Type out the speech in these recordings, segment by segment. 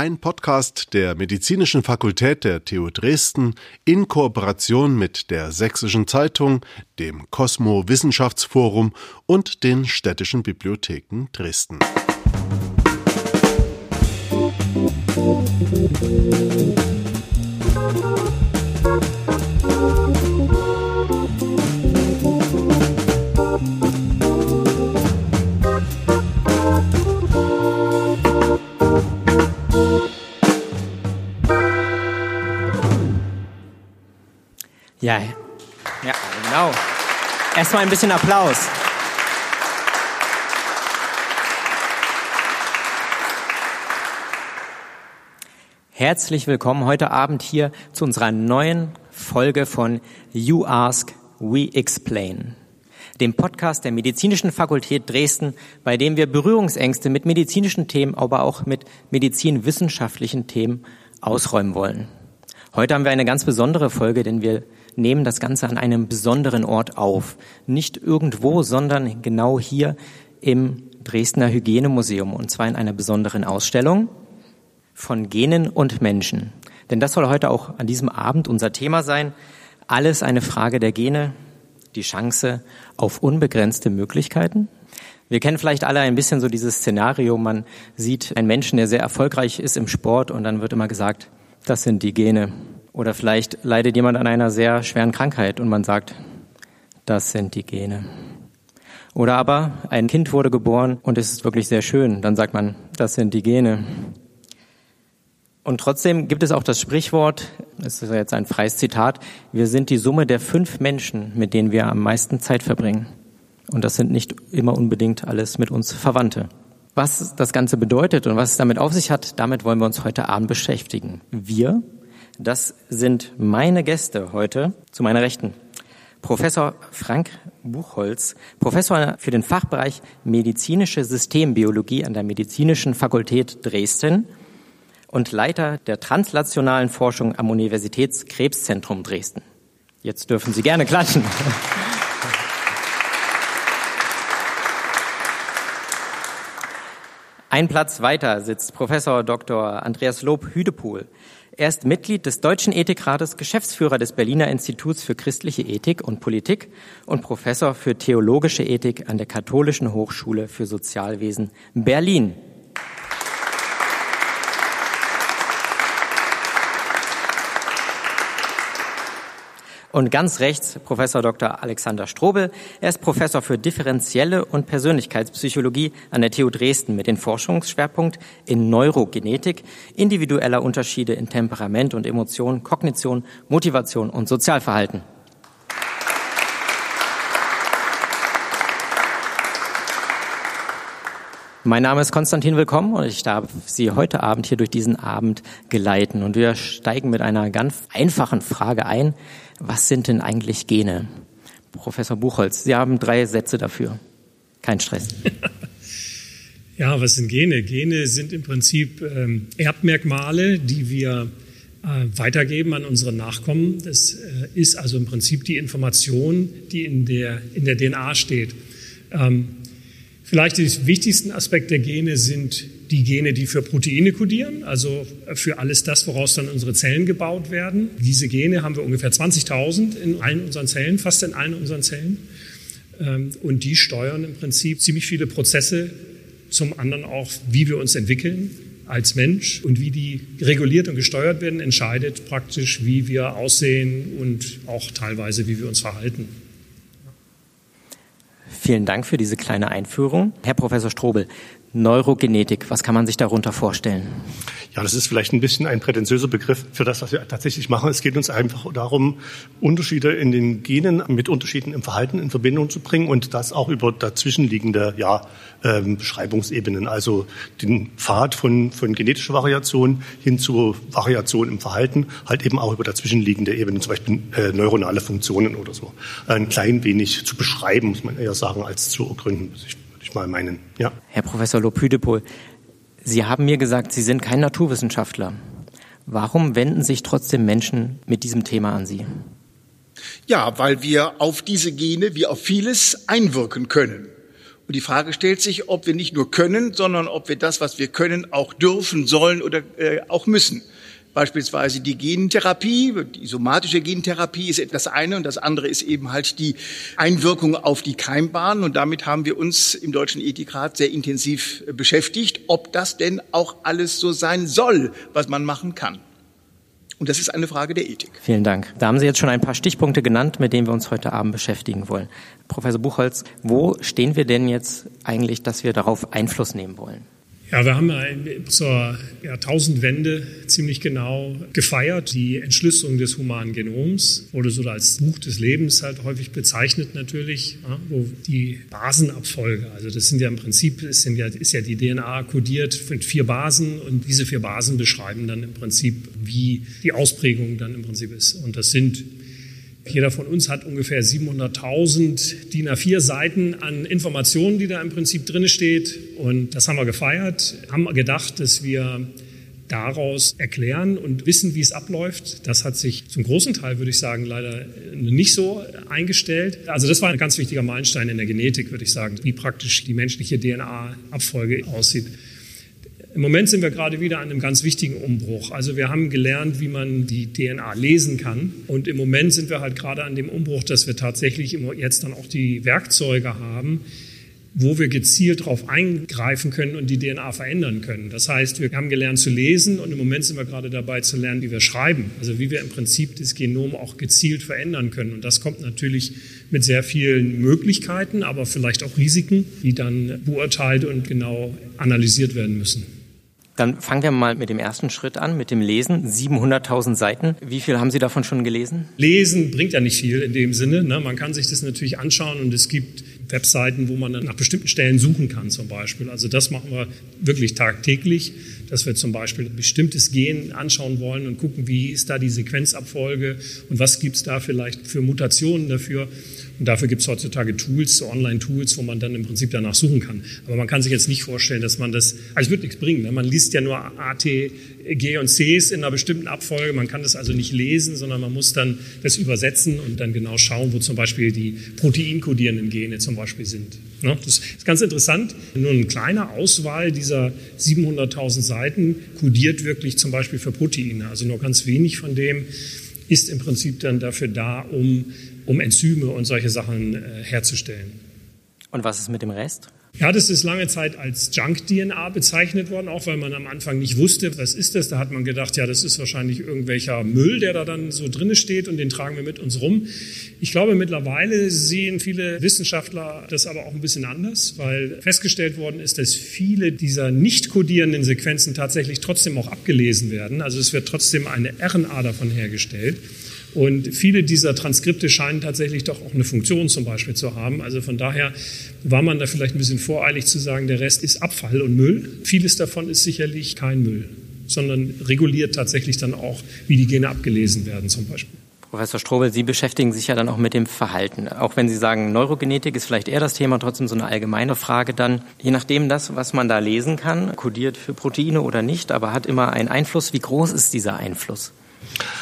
Ein Podcast der Medizinischen Fakultät der TU Dresden in Kooperation mit der Sächsischen Zeitung, dem Cosmo Wissenschaftsforum und den städtischen Bibliotheken Dresden. Musik Ja, ja, genau. Erstmal ein bisschen Applaus. Herzlich willkommen heute Abend hier zu unserer neuen Folge von You Ask, We Explain, dem Podcast der Medizinischen Fakultät Dresden, bei dem wir Berührungsängste mit medizinischen Themen, aber auch mit medizinwissenschaftlichen Themen ausräumen wollen. Heute haben wir eine ganz besondere Folge, denn wir nehmen das Ganze an einem besonderen Ort auf. Nicht irgendwo, sondern genau hier im Dresdner Hygienemuseum und zwar in einer besonderen Ausstellung von Genen und Menschen. Denn das soll heute auch an diesem Abend unser Thema sein. Alles eine Frage der Gene, die Chance auf unbegrenzte Möglichkeiten. Wir kennen vielleicht alle ein bisschen so dieses Szenario, man sieht einen Menschen, der sehr erfolgreich ist im Sport und dann wird immer gesagt, das sind die Gene. Oder vielleicht leidet jemand an einer sehr schweren Krankheit und man sagt, das sind die Gene. Oder aber ein Kind wurde geboren und es ist wirklich sehr schön, dann sagt man, das sind die Gene. Und trotzdem gibt es auch das Sprichwort, das ist jetzt ein freies Zitat, wir sind die Summe der fünf Menschen, mit denen wir am meisten Zeit verbringen. Und das sind nicht immer unbedingt alles mit uns Verwandte. Was das Ganze bedeutet und was es damit auf sich hat, damit wollen wir uns heute Abend beschäftigen. Wir, das sind meine Gäste heute zu meiner Rechten. Professor Frank Buchholz, Professor für den Fachbereich medizinische Systembiologie an der Medizinischen Fakultät Dresden und Leiter der translationalen Forschung am Universitätskrebszentrum Dresden. Jetzt dürfen Sie gerne klatschen. Ein Platz weiter sitzt Professor Dr. Andreas Lob Hüdepohl. Er ist Mitglied des Deutschen Ethikrates, Geschäftsführer des Berliner Instituts für christliche Ethik und Politik und Professor für theologische Ethik an der Katholischen Hochschule für Sozialwesen Berlin. Und ganz rechts Professor Dr. Alexander Strobel. Er ist Professor für differenzielle und Persönlichkeitspsychologie an der TU Dresden mit dem Forschungsschwerpunkt in Neurogenetik, individueller Unterschiede in Temperament und Emotion, Kognition, Motivation und Sozialverhalten. Mein Name ist Konstantin Willkommen und ich darf Sie heute Abend hier durch diesen Abend geleiten. Und wir steigen mit einer ganz einfachen Frage ein. Was sind denn eigentlich Gene? Professor Buchholz, Sie haben drei Sätze dafür. Kein Stress. Ja, was sind Gene? Gene sind im Prinzip ähm, Erbmerkmale, die wir äh, weitergeben an unsere Nachkommen. Das äh, ist also im Prinzip die Information, die in der, in der DNA steht. Ähm, Vielleicht die wichtigsten Aspekte der Gene sind die Gene, die für Proteine kodieren, also für alles das, woraus dann unsere Zellen gebaut werden. Diese Gene haben wir ungefähr 20.000 in allen unseren Zellen, fast in allen unseren Zellen. Ähm, und die steuern im Prinzip ziemlich viele Prozesse, zum anderen auch, wie wir uns entwickeln als Mensch und wie die reguliert und gesteuert werden, entscheidet praktisch, wie wir aussehen und auch teilweise, wie wir uns verhalten. Vielen Dank für diese kleine Einführung. Herr Professor Strobel, Neurogenetik, was kann man sich darunter vorstellen? Ja, das ist vielleicht ein bisschen ein prätentiöser Begriff für das, was wir tatsächlich machen. Es geht uns einfach darum, Unterschiede in den Genen mit Unterschieden im Verhalten in Verbindung zu bringen und das auch über dazwischenliegende ja, ähm, Beschreibungsebenen, also den Pfad von, von genetischer Variation hin zur Variation im Verhalten, halt eben auch über dazwischenliegende Ebenen, zum Beispiel äh, neuronale Funktionen oder so, ein klein wenig zu beschreiben, muss man eher sagen, als zu ergründen, ich mal meinen. Ja. Herr Professor Lopüdepol, Sie haben mir gesagt, Sie sind kein Naturwissenschaftler. Warum wenden sich trotzdem Menschen mit diesem Thema an Sie? Ja, weil wir auf diese Gene wie auf vieles einwirken können. Und die Frage stellt sich, ob wir nicht nur können, sondern ob wir das, was wir können, auch dürfen, sollen oder äh, auch müssen. Beispielsweise die Gentherapie, die somatische Gentherapie ist das eine und das andere ist eben halt die Einwirkung auf die Keimbahn. Und damit haben wir uns im Deutschen Ethikrat sehr intensiv beschäftigt, ob das denn auch alles so sein soll, was man machen kann. Und das ist eine Frage der Ethik. Vielen Dank. Da haben Sie jetzt schon ein paar Stichpunkte genannt, mit denen wir uns heute Abend beschäftigen wollen. Professor Buchholz, wo stehen wir denn jetzt eigentlich, dass wir darauf Einfluss nehmen wollen? Ja, wir haben zur Jahrtausendwende ziemlich genau gefeiert. Die Entschlüsselung des humanen Genoms wurde so als Buch des Lebens halt häufig bezeichnet natürlich, wo die Basenabfolge, also das sind ja im Prinzip, ist ja, ist ja die DNA kodiert mit vier Basen und diese vier Basen beschreiben dann im Prinzip, wie die Ausprägung dann im Prinzip ist. Und das sind jeder von uns hat ungefähr 700.000 DIN A4 Seiten an Informationen, die da im Prinzip drin steht. Und das haben wir gefeiert, haben gedacht, dass wir daraus erklären und wissen, wie es abläuft. Das hat sich zum großen Teil, würde ich sagen, leider nicht so eingestellt. Also das war ein ganz wichtiger Meilenstein in der Genetik, würde ich sagen, wie praktisch die menschliche DNA-Abfolge aussieht. Im Moment sind wir gerade wieder an einem ganz wichtigen Umbruch. Also wir haben gelernt, wie man die DNA lesen kann. Und im Moment sind wir halt gerade an dem Umbruch, dass wir tatsächlich jetzt dann auch die Werkzeuge haben, wo wir gezielt darauf eingreifen können und die DNA verändern können. Das heißt, wir haben gelernt zu lesen und im Moment sind wir gerade dabei zu lernen, wie wir schreiben. Also wie wir im Prinzip das Genom auch gezielt verändern können. Und das kommt natürlich mit sehr vielen Möglichkeiten, aber vielleicht auch Risiken, die dann beurteilt und genau analysiert werden müssen. Dann fangen wir mal mit dem ersten Schritt an, mit dem Lesen. 700.000 Seiten. Wie viel haben Sie davon schon gelesen? Lesen bringt ja nicht viel in dem Sinne. Ne? Man kann sich das natürlich anschauen und es gibt Webseiten, wo man nach bestimmten Stellen suchen kann zum Beispiel. Also das machen wir wirklich tagtäglich, dass wir zum Beispiel ein bestimmtes Gen anschauen wollen und gucken, wie ist da die Sequenzabfolge und was gibt es da vielleicht für Mutationen dafür. Und dafür gibt es heutzutage Tools, so Online-Tools, wo man dann im Prinzip danach suchen kann. Aber man kann sich jetzt nicht vorstellen, dass man das, also es wird nichts bringen. Ne? Man liest ja nur A, T, G und Cs in einer bestimmten Abfolge. Man kann das also nicht lesen, sondern man muss dann das übersetzen und dann genau schauen, wo zum Beispiel die proteinkodierenden Gene zum Beispiel sind. Ne? Das ist ganz interessant. Nur eine kleine Auswahl dieser 700.000 Seiten kodiert wirklich zum Beispiel für Proteine. Also nur ganz wenig von dem ist im Prinzip dann dafür da, um um Enzyme und solche Sachen äh, herzustellen. Und was ist mit dem Rest? Ja, das ist lange Zeit als Junk-DNA bezeichnet worden, auch weil man am Anfang nicht wusste, was ist das. Da hat man gedacht, ja, das ist wahrscheinlich irgendwelcher Müll, der da dann so drinne steht und den tragen wir mit uns rum. Ich glaube, mittlerweile sehen viele Wissenschaftler das aber auch ein bisschen anders, weil festgestellt worden ist, dass viele dieser nicht kodierenden Sequenzen tatsächlich trotzdem auch abgelesen werden. Also es wird trotzdem eine RNA davon hergestellt. Und viele dieser Transkripte scheinen tatsächlich doch auch eine Funktion zum Beispiel zu haben. Also von daher war man da vielleicht ein bisschen voreilig zu sagen, der Rest ist Abfall und Müll. Vieles davon ist sicherlich kein Müll, sondern reguliert tatsächlich dann auch, wie die Gene abgelesen werden zum Beispiel. Professor Strobel, Sie beschäftigen sich ja dann auch mit dem Verhalten. Auch wenn Sie sagen, Neurogenetik ist vielleicht eher das Thema, trotzdem so eine allgemeine Frage dann. Je nachdem das, was man da lesen kann, kodiert für Proteine oder nicht, aber hat immer einen Einfluss. Wie groß ist dieser Einfluss?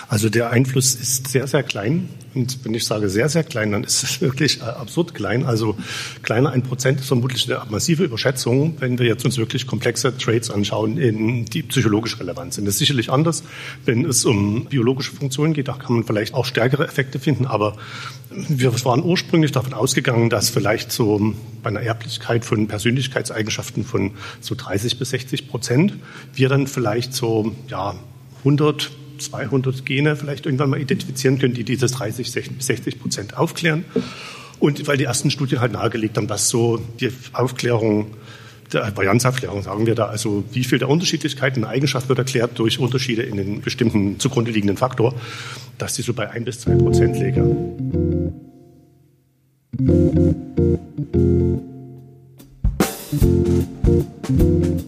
Also der Einfluss ist sehr, sehr klein. Und wenn ich sage sehr, sehr klein, dann ist es wirklich absurd klein. Also kleiner ein Prozent ist vermutlich eine massive Überschätzung, wenn wir jetzt uns wirklich komplexe Traits anschauen, in die psychologisch relevant sind. Das ist sicherlich anders, wenn es um biologische Funktionen geht. Da kann man vielleicht auch stärkere Effekte finden. Aber wir waren ursprünglich davon ausgegangen, dass vielleicht so bei einer Erblichkeit von Persönlichkeitseigenschaften von so 30 bis 60 Prozent wir dann vielleicht so, ja, 100 200 Gene vielleicht irgendwann mal identifizieren können, die dieses 30, 60 Prozent aufklären. Und weil die ersten Studien halt nahegelegt haben, dass so die Aufklärung, der Varianzaufklärung sagen wir da, also wie viel der Unterschiedlichkeiten in Eigenschaft wird erklärt durch Unterschiede in den bestimmten zugrunde liegenden Faktor, dass die so bei 1 bis 2 Prozent läge. Musik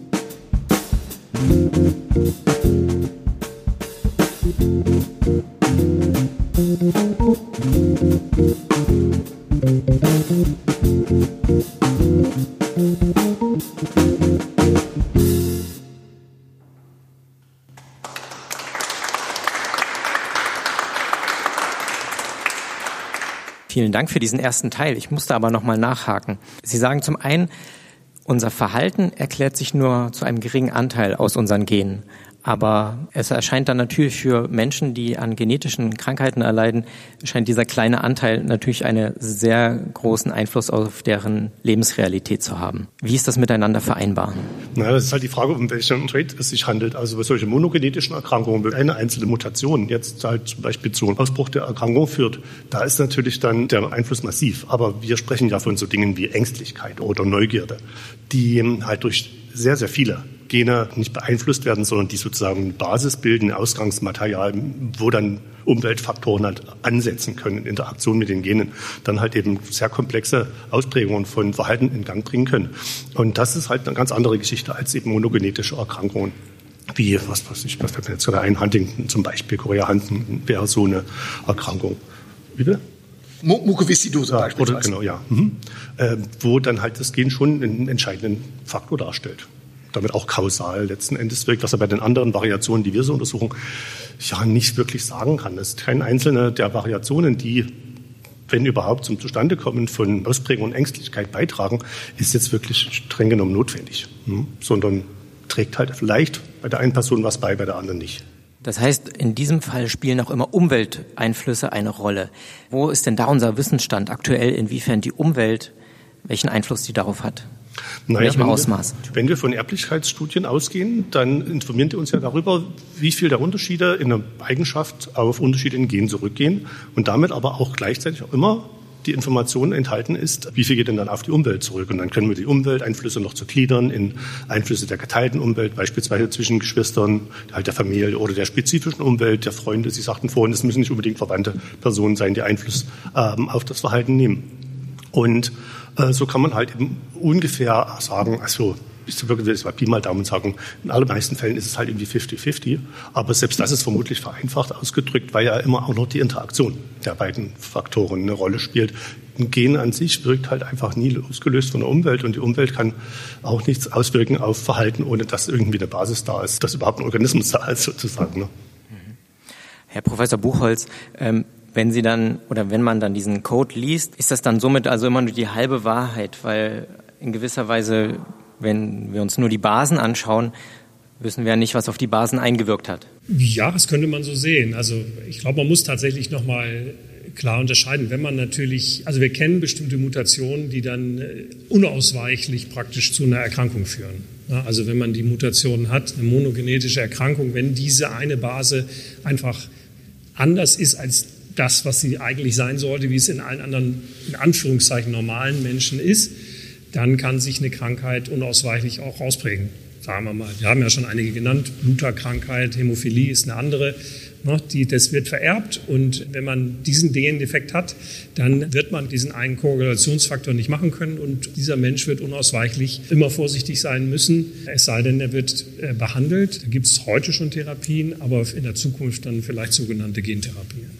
Dank für diesen ersten Teil. Ich musste aber nochmal nachhaken. Sie sagen zum einen, unser Verhalten erklärt sich nur zu einem geringen Anteil aus unseren Genen. Aber es erscheint dann natürlich für Menschen, die an genetischen Krankheiten erleiden, scheint dieser kleine Anteil natürlich einen sehr großen Einfluss auf deren Lebensrealität zu haben. Wie ist das miteinander vereinbar? Na, das ist halt die Frage, um welchen Trait es sich handelt. Also bei solchen monogenetischen Erkrankungen, wenn eine einzelne Mutation jetzt halt zum Beispiel zu einem Ausbruch der Erkrankung führt, da ist natürlich dann der Einfluss massiv. Aber wir sprechen ja von so Dingen wie Ängstlichkeit oder Neugierde, die halt durch sehr, sehr viele Gene nicht beeinflusst werden, sondern die sozusagen Basis bilden, Ausgangsmaterial, wo dann Umweltfaktoren halt ansetzen können in Interaktion mit den Genen, dann halt eben sehr komplexe Ausprägungen von Verhalten in Gang bringen können. Und das ist halt eine ganz andere Geschichte als eben monogenetische Erkrankungen wie, was weiß ich, was fällt mir jetzt gerade ein, Huntington zum Beispiel, Korea Huntington wäre so eine Erkrankung. Wie bitte? Mukoviszidose ja, oder, Genau, ja. Mhm. Äh, wo dann halt das Gen schon einen entscheidenden Faktor darstellt damit auch kausal letzten Endes wirkt, was er bei den anderen Variationen, die wir so untersuchen, ja nicht wirklich sagen kann. Es ist kein einzelne der Variationen, die wenn überhaupt zum Zustandekommen von Ausprägung und Ängstlichkeit beitragen, ist jetzt wirklich streng genommen notwendig, hm? sondern trägt halt vielleicht bei der einen Person was bei, bei der anderen nicht. Das heißt, in diesem Fall spielen auch immer Umwelteinflüsse eine Rolle. Wo ist denn da unser Wissensstand aktuell, inwiefern die Umwelt, welchen Einfluss die darauf hat? Naja, welchem Ausmaß? Wir, wenn wir von Erblichkeitsstudien ausgehen, dann informieren die uns ja darüber, wie viel der Unterschiede in der Eigenschaft auf Unterschiede in Genen zurückgehen und damit aber auch gleichzeitig auch immer die Information enthalten ist, wie viel geht denn dann auf die Umwelt zurück. Und dann können wir die Umwelteinflüsse noch zu gliedern in Einflüsse der geteilten Umwelt, beispielsweise zwischen Geschwistern, halt der Familie oder der spezifischen Umwelt, der Freunde. Sie sagten vorhin, es müssen nicht unbedingt verwandte Personen sein, die Einfluss ähm, auf das Verhalten nehmen. Und äh, so kann man halt eben ungefähr sagen, also ich würde das mal Pi mal Daumen sagen, in allermeisten Fällen ist es halt irgendwie 50-50. Aber selbst das ist vermutlich vereinfacht ausgedrückt, weil ja immer auch noch die Interaktion der beiden Faktoren eine Rolle spielt. Ein Gen an sich wirkt halt einfach nie losgelöst von der Umwelt und die Umwelt kann auch nichts auswirken auf Verhalten, ohne dass irgendwie eine Basis da ist, dass überhaupt ein Organismus da ist sozusagen. Ne? Herr Professor Buchholz, ähm, wenn Sie dann oder wenn man dann diesen Code liest, ist das dann somit also immer nur die halbe Wahrheit, weil in gewisser Weise, wenn wir uns nur die Basen anschauen, wissen wir ja nicht, was auf die Basen eingewirkt hat. Ja, das könnte man so sehen. Also ich glaube, man muss tatsächlich noch mal klar unterscheiden. Wenn man natürlich, also wir kennen bestimmte Mutationen, die dann äh, unausweichlich praktisch zu einer Erkrankung führen. Also wenn man die Mutation hat, eine monogenetische Erkrankung, wenn diese eine Base einfach anders ist als das, was sie eigentlich sein sollte, wie es in allen anderen, in Anführungszeichen, normalen Menschen ist, dann kann sich eine Krankheit unausweichlich auch rausprägen. Sagen wir mal, wir haben ja schon einige genannt, Bluterkrankheit, Hämophilie ist eine andere. Ne, die, das wird vererbt und wenn man diesen DNA-Defekt hat, dann wird man diesen einen Korrelationsfaktor nicht machen können und dieser Mensch wird unausweichlich immer vorsichtig sein müssen, es sei denn, er wird äh, behandelt. Da gibt es heute schon Therapien, aber in der Zukunft dann vielleicht sogenannte Gentherapien.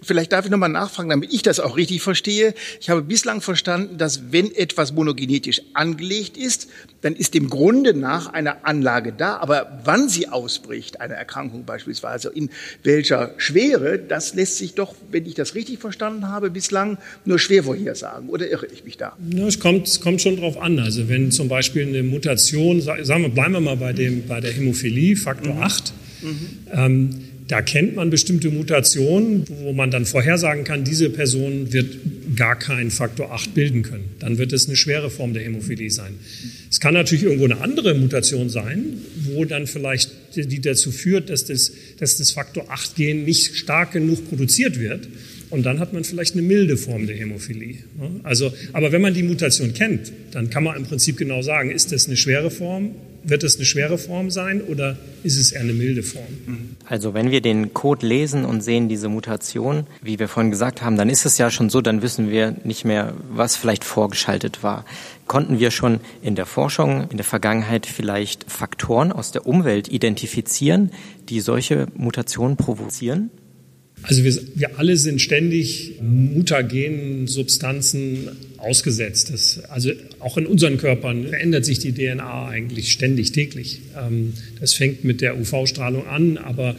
Vielleicht darf ich nochmal nachfragen, damit ich das auch richtig verstehe. Ich habe bislang verstanden, dass wenn etwas monogenetisch angelegt ist, dann ist dem Grunde nach eine Anlage da. Aber wann sie ausbricht, eine Erkrankung beispielsweise, in welcher Schwere, das lässt sich doch, wenn ich das richtig verstanden habe, bislang nur schwer vorhersagen. Oder irre ich mich da? Ja, es, kommt, es kommt schon drauf an. Also wenn zum Beispiel eine Mutation, sagen wir, bleiben wir mal bei, dem, bei der Hämophilie, Faktor mhm. 8, mhm. Ähm, da kennt man bestimmte Mutationen, wo man dann vorhersagen kann, diese Person wird gar keinen Faktor 8 bilden können. Dann wird es eine schwere Form der Hämophilie sein. Es kann natürlich irgendwo eine andere Mutation sein, wo dann vielleicht die dazu führt, dass das, dass das Faktor 8-Gen nicht stark genug produziert wird. Und dann hat man vielleicht eine milde Form der Hämophilie. Also, aber wenn man die Mutation kennt, dann kann man im Prinzip genau sagen, ist das eine schwere Form wird es eine schwere Form sein oder ist es eher eine milde Form? Also wenn wir den Code lesen und sehen diese Mutation, wie wir vorhin gesagt haben, dann ist es ja schon so, dann wissen wir nicht mehr, was vielleicht vorgeschaltet war. Konnten wir schon in der Forschung in der Vergangenheit vielleicht Faktoren aus der Umwelt identifizieren, die solche Mutationen provozieren? Also wir, wir alle sind ständig mutagenen Substanzen ausgesetzt. Das, also auch in unseren Körpern verändert sich die DNA eigentlich ständig, täglich. Ähm, das fängt mit der UV-Strahlung an, aber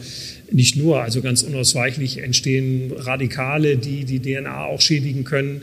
nicht nur. Also ganz unausweichlich entstehen Radikale, die die DNA auch schädigen können.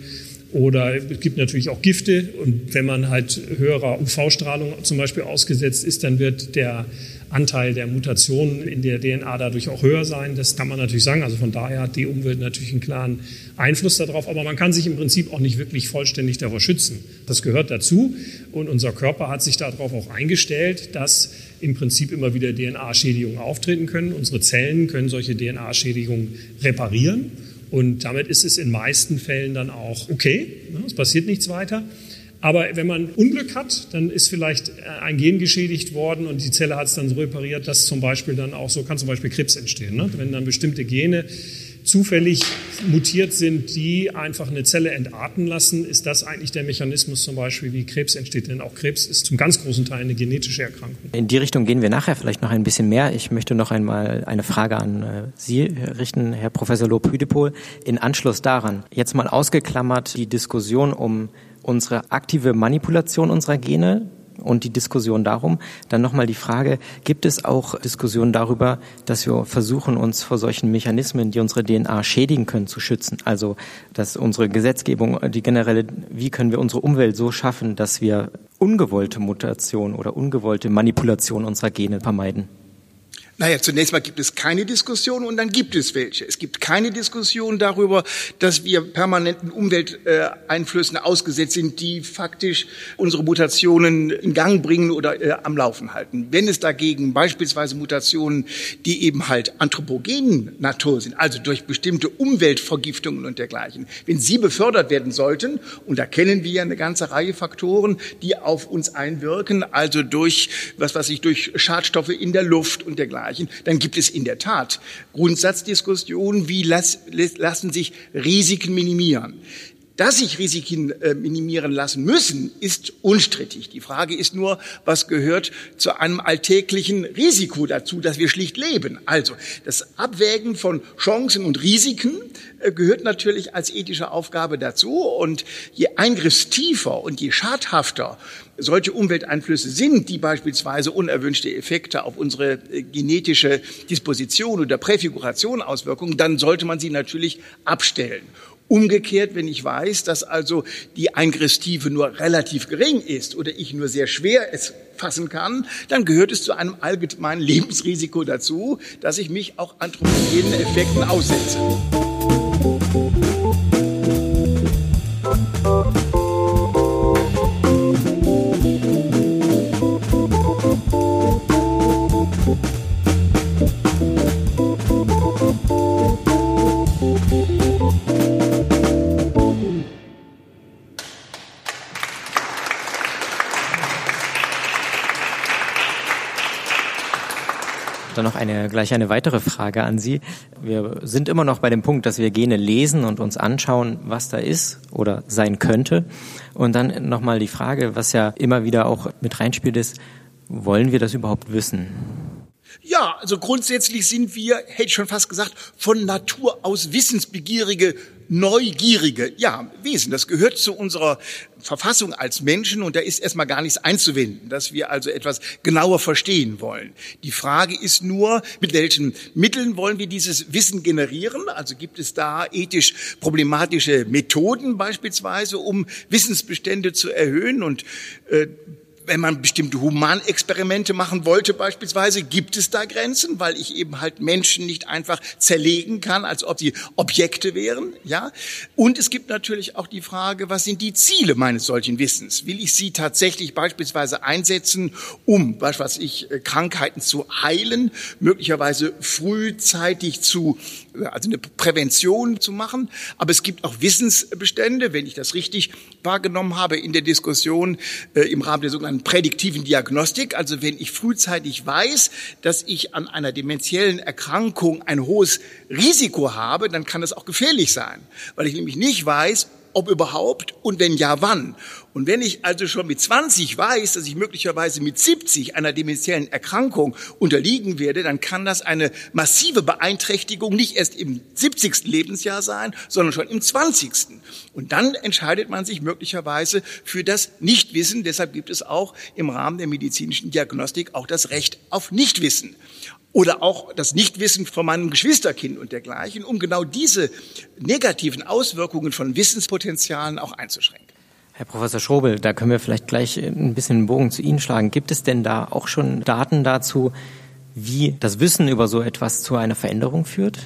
Oder es gibt natürlich auch Gifte. Und wenn man halt höherer UV-Strahlung zum Beispiel ausgesetzt ist, dann wird der Anteil der Mutationen in der DNA dadurch auch höher sein. Das kann man natürlich sagen. Also von daher hat die Umwelt natürlich einen klaren Einfluss darauf. Aber man kann sich im Prinzip auch nicht wirklich vollständig davor schützen. Das gehört dazu. Und unser Körper hat sich darauf auch eingestellt, dass im Prinzip immer wieder DNA-Schädigungen auftreten können. Unsere Zellen können solche DNA-Schädigungen reparieren. Und damit ist es in meisten Fällen dann auch okay. Es passiert nichts weiter. Aber wenn man Unglück hat, dann ist vielleicht äh, ein Gen geschädigt worden und die Zelle hat es dann so repariert, dass zum Beispiel dann auch so kann zum Beispiel Krebs entstehen. Ne? Wenn dann bestimmte Gene zufällig mutiert sind, die einfach eine Zelle entarten lassen, ist das eigentlich der Mechanismus zum Beispiel, wie Krebs entsteht. Denn auch Krebs ist zum ganz großen Teil eine genetische Erkrankung. In die Richtung gehen wir nachher vielleicht noch ein bisschen mehr. Ich möchte noch einmal eine Frage an äh, Sie richten, Herr Professor Lob-Hüdepol. In Anschluss daran, jetzt mal ausgeklammert die Diskussion um unsere aktive Manipulation unserer Gene und die Diskussion darum. Dann nochmal die Frage, gibt es auch Diskussionen darüber, dass wir versuchen, uns vor solchen Mechanismen, die unsere DNA schädigen können, zu schützen? Also, dass unsere Gesetzgebung, die generelle, wie können wir unsere Umwelt so schaffen, dass wir ungewollte Mutation oder ungewollte Manipulation unserer Gene vermeiden? Naja, zunächst mal gibt es keine Diskussion und dann gibt es welche. Es gibt keine Diskussion darüber, dass wir permanenten Umwelteinflüssen ausgesetzt sind, die faktisch unsere Mutationen in Gang bringen oder äh, am Laufen halten. Wenn es dagegen beispielsweise Mutationen, die eben halt anthropogenen Natur sind, also durch bestimmte Umweltvergiftungen und dergleichen, wenn sie befördert werden sollten, und da kennen wir ja eine ganze Reihe Faktoren, die auf uns einwirken, also durch, was weiß ich, durch Schadstoffe in der Luft und dergleichen, dergleichen, dann gibt es in der Tat Grundsatzdiskussionen, wie las, lassen sich Risiken minimieren. Dass sich Risiken äh, minimieren lassen müssen, ist unstrittig. Die Frage ist nur, was gehört zu einem alltäglichen Risiko dazu, dass wir schlicht leben. Also das Abwägen von Chancen und Risiken äh, gehört natürlich als ethische Aufgabe dazu. Und je eingriffstiefer und je schadhafter solche Umwelteinflüsse sind, die beispielsweise unerwünschte Effekte auf unsere äh, genetische Disposition oder Präfiguration Auswirkungen, dann sollte man sie natürlich abstellen. Umgekehrt, wenn ich weiß, dass also die Eingriffstiefe nur relativ gering ist oder ich nur sehr schwer es fassen kann, dann gehört es zu einem allgemeinen Lebensrisiko dazu, dass ich mich auch anthropogenen Effekten aussetze. Dann noch eine, gleich eine weitere Frage an Sie. Wir sind immer noch bei dem Punkt, dass wir Gene lesen und uns anschauen, was da ist oder sein könnte. Und dann nochmal die Frage, was ja immer wieder auch mit reinspielt, ist, wollen wir das überhaupt wissen? Ja, also grundsätzlich sind wir, hätte ich schon fast gesagt, von Natur aus wissensbegierige, neugierige, ja, Wesen. Das gehört zu unserer Verfassung als Menschen und da ist erstmal gar nichts einzuwenden, dass wir also etwas genauer verstehen wollen. Die Frage ist nur, mit welchen Mitteln wollen wir dieses Wissen generieren? Also gibt es da ethisch problematische Methoden beispielsweise, um Wissensbestände zu erhöhen und äh, wenn man bestimmte Humanexperimente machen wollte beispielsweise, gibt es da Grenzen, weil ich eben halt Menschen nicht einfach zerlegen kann, als ob sie Objekte wären, ja. Und es gibt natürlich auch die Frage, was sind die Ziele meines solchen Wissens? Will ich sie tatsächlich beispielsweise einsetzen, um, was ich, äh, Krankheiten zu heilen, möglicherweise frühzeitig zu also eine Prävention zu machen. Aber es gibt auch Wissensbestände, wenn ich das richtig wahrgenommen habe in der Diskussion äh, im Rahmen der sogenannten prädiktiven Diagnostik. Also wenn ich frühzeitig weiß, dass ich an einer dementiellen Erkrankung ein hohes Risiko habe, dann kann das auch gefährlich sein, weil ich nämlich nicht weiß, ob überhaupt und wenn ja, wann. Und wenn ich also schon mit 20 weiß, dass ich möglicherweise mit 70 einer dementiellen Erkrankung unterliegen werde, dann kann das eine massive Beeinträchtigung nicht erst im 70. Lebensjahr sein, sondern schon im 20. Und dann entscheidet man sich möglicherweise für das Nichtwissen. Deshalb gibt es auch im Rahmen der medizinischen Diagnostik auch das Recht auf Nichtwissen oder auch das Nichtwissen von meinem Geschwisterkind und dergleichen, um genau diese negativen Auswirkungen von Wissenspotenzialen auch einzuschränken. Herr Professor Schrobel, da können wir vielleicht gleich ein bisschen den Bogen zu Ihnen schlagen. Gibt es denn da auch schon Daten dazu, wie das Wissen über so etwas zu einer Veränderung führt?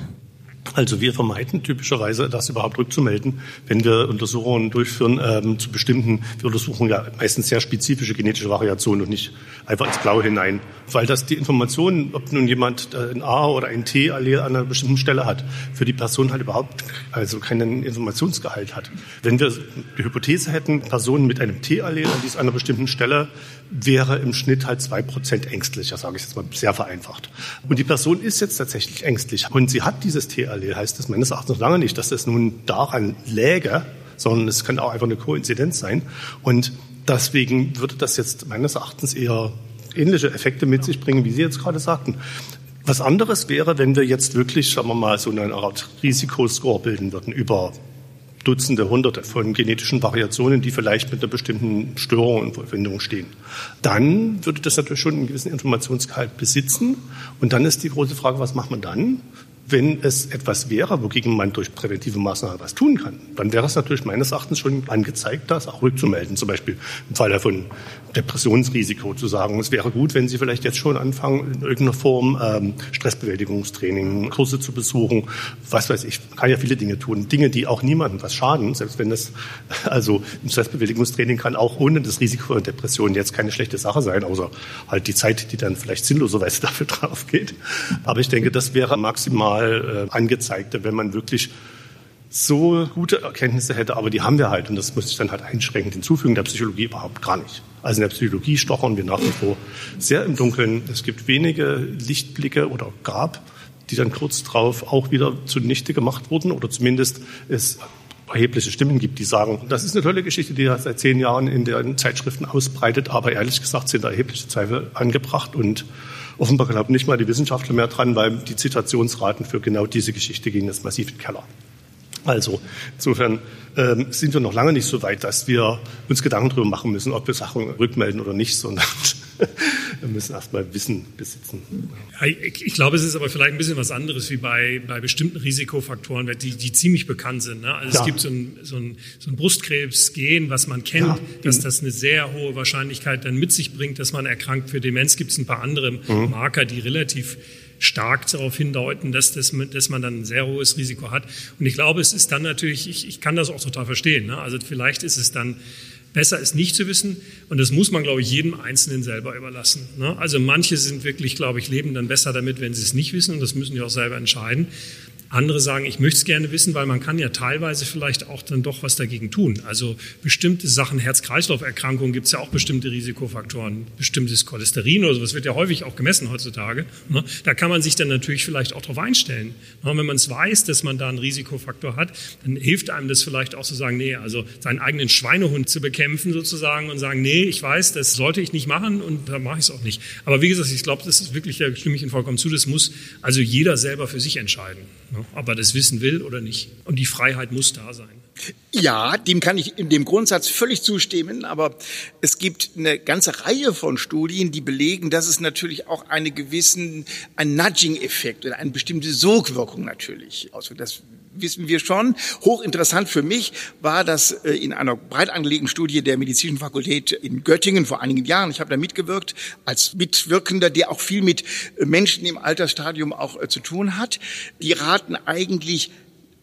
Also wir vermeiden typischerweise, das überhaupt rückzumelden, wenn wir Untersuchungen durchführen ähm, zu bestimmten, wir untersuchen ja meistens sehr spezifische genetische Variationen und nicht einfach ins Blaue hinein. Weil das die Informationen, ob nun jemand äh, ein A oder ein T-Allel an einer bestimmten Stelle hat, für die Person halt überhaupt also keinen Informationsgehalt hat. Wenn wir die Hypothese hätten, Personen mit einem T-Allel an einer bestimmten Stelle wäre im Schnitt halt zwei Prozent ängstlicher, sage ich jetzt mal sehr vereinfacht. Und die Person ist jetzt tatsächlich ängstlich und sie hat dieses T-Allel, heißt das meines Erachtens lange nicht, dass das nun daran läge, sondern es könnte auch einfach eine Koinzidenz sein. Und deswegen würde das jetzt meines Erachtens eher ähnliche Effekte mit sich bringen, wie Sie jetzt gerade sagten. Was anderes wäre, wenn wir jetzt wirklich, sagen wir mal, so eine Art Risikoscore bilden würden über Dutzende, Hunderte von genetischen Variationen, die vielleicht mit einer bestimmten Störung in Verbindung stehen. Dann würde das natürlich schon einen gewissen Informationsgehalt besitzen. Und dann ist die große Frage, was macht man dann? Wenn es etwas wäre, wogegen man durch präventive Maßnahmen was tun kann, dann wäre es natürlich meines Erachtens schon angezeigt, das auch rückzumelden. Zum Beispiel im Fall von Depressionsrisiko zu sagen, es wäre gut, wenn Sie vielleicht jetzt schon anfangen, in irgendeiner Form ähm, Stressbewältigungstraining, Kurse zu besuchen, was weiß ich, kann ja viele Dinge tun, Dinge, die auch niemandem was schaden, selbst wenn das, also Stressbewältigungstraining kann auch ohne das Risiko der Depression jetzt keine schlechte Sache sein, außer halt die Zeit, die dann vielleicht sinnloserweise dafür drauf geht. Aber ich denke, das wäre maximal mal äh, angezeigt, wenn man wirklich so gute Erkenntnisse hätte, aber die haben wir halt. Und das muss ich dann halt einschränkend hinzufügen, der Psychologie überhaupt gar nicht. Also in der Psychologie stochern wir nach wie vor sehr im Dunkeln. Es gibt wenige Lichtblicke oder gab, die dann kurz drauf auch wieder zunichte gemacht wurden. Oder zumindest es erhebliche Stimmen gibt, die sagen, das ist eine tolle Geschichte, die er seit zehn Jahren in den Zeitschriften ausbreitet, aber ehrlich gesagt sind da erhebliche Zweifel angebracht. Und Offenbar glauben nicht mal die Wissenschaftler mehr dran, weil die Zitationsraten für genau diese Geschichte gehen jetzt massiv in den Keller. Also insofern ähm, sind wir noch lange nicht so weit, dass wir uns Gedanken darüber machen müssen, ob wir Sachen rückmelden oder nicht, sondern wir müssen erstmal Wissen besitzen. Ich, ich, glaube, es ist aber vielleicht ein bisschen was anderes wie bei, bei bestimmten Risikofaktoren, die, die ziemlich bekannt sind. Ne? Also ja. es gibt so ein, so ein, so ein Brustkrebsgen, was man kennt, ja. dass das eine sehr hohe Wahrscheinlichkeit dann mit sich bringt, dass man erkrankt. Für Demenz gibt es ein paar andere mhm. Marker, die relativ stark darauf hindeuten, dass, das, dass man dann ein sehr hohes Risiko hat. Und ich glaube, es ist dann natürlich, ich, ich kann das auch total verstehen. Ne? Also vielleicht ist es dann Besser ist nicht zu wissen und das muss man, glaube ich, jedem Einzelnen selber überlassen. Ne? Also manche sind wirklich, glaube ich, leben dann besser damit, wenn sie es nicht wissen und das müssen die auch selber entscheiden. Andere sagen, ich möchte es gerne wissen, weil man kann ja teilweise vielleicht auch dann doch was dagegen tun. Also bestimmte Sachen, Herz-Kreislauf-Erkrankungen gibt es ja auch bestimmte Risikofaktoren, bestimmtes Cholesterin oder sowas wird ja häufig auch gemessen heutzutage. Ne? Da kann man sich dann natürlich vielleicht auch darauf einstellen. Ne? Wenn man es weiß, dass man da einen Risikofaktor hat, dann hilft einem das vielleicht auch zu sagen, nee, also seinen eigenen Schweinehund zu bekämpfen sozusagen und sagen, nee, ich weiß, das sollte ich nicht machen und da mache ich es auch nicht. Aber wie gesagt, ich glaube, das ist wirklich, da stimme ich Ihnen vollkommen zu, das muss also jeder selber für sich entscheiden. Ne? Ob er das wissen will oder nicht. Und die Freiheit muss da sein. Ja, dem kann ich in dem Grundsatz völlig zustimmen, aber es gibt eine ganze Reihe von Studien, die belegen, dass es natürlich auch eine gewissen, ein Nudging-Effekt oder eine bestimmte Sogwirkung natürlich auswirkt. Das wissen wir schon. Hochinteressant für mich war das äh, in einer breit angelegten Studie der Medizinischen Fakultät in Göttingen vor einigen Jahren. Ich habe da mitgewirkt als Mitwirkender, der auch viel mit Menschen im Altersstadium auch äh, zu tun hat. Die raten eigentlich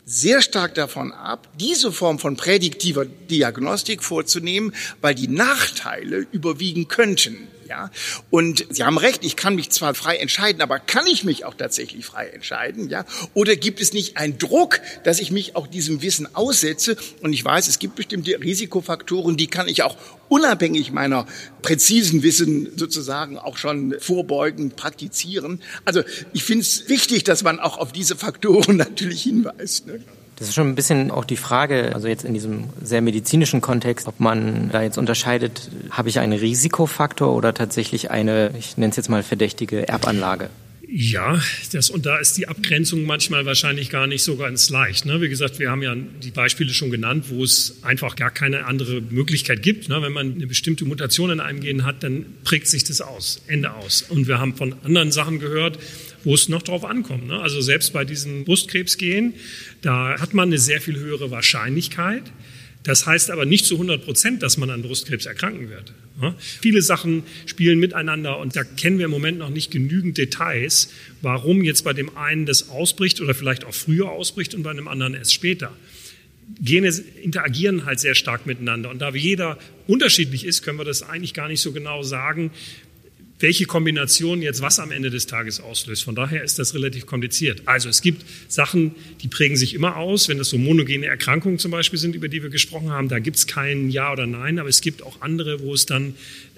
sehr stark davon ab, diese Form von prädiktiver Diagnostik vorzunehmen, weil die Nachteile überwiegen könnten. Ja, und Sie haben recht, ich kann mich zwar frei entscheiden, aber kann ich mich auch tatsächlich frei entscheiden? Ja, oder gibt es nicht einen Druck, dass ich mich auch diesem Wissen aussetze? Und ich weiß, es gibt bestimmte Risikofaktoren, die kann ich auch unabhängig meiner präzisen Wissen sozusagen auch schon vorbeugend praktizieren. Also ich finde es wichtig, dass man auch auf diese Faktoren natürlich hinweist. Ne? Das ist schon ein bisschen auch die Frage, also jetzt in diesem sehr medizinischen Kontext, ob man da jetzt unterscheidet, habe ich einen Risikofaktor oder tatsächlich eine, ich nenne es jetzt mal verdächtige Erbanlage? Ja, das, und da ist die Abgrenzung manchmal wahrscheinlich gar nicht so ganz leicht. Ne? Wie gesagt, wir haben ja die Beispiele schon genannt, wo es einfach gar keine andere Möglichkeit gibt. Ne? Wenn man eine bestimmte Mutation in einem Gen hat, dann prägt sich das aus, Ende aus. Und wir haben von anderen Sachen gehört, wo es noch drauf ankommt. Ne? Also selbst bei diesen Brustkrebsgenen, da hat man eine sehr viel höhere Wahrscheinlichkeit. Das heißt aber nicht zu 100 Prozent, dass man an Brustkrebs erkranken wird. Ja? Viele Sachen spielen miteinander und da kennen wir im Moment noch nicht genügend Details, warum jetzt bei dem einen das ausbricht oder vielleicht auch früher ausbricht und bei einem anderen erst später. Gene interagieren halt sehr stark miteinander und da jeder unterschiedlich ist, können wir das eigentlich gar nicht so genau sagen, welche Kombination jetzt was am Ende des Tages auslöst. Von daher ist das relativ kompliziert. Also es gibt Sachen, die prägen sich immer aus. Wenn das so monogene Erkrankungen zum Beispiel sind, über die wir gesprochen haben, da gibt es kein Ja oder Nein, aber es gibt auch andere, wo es dann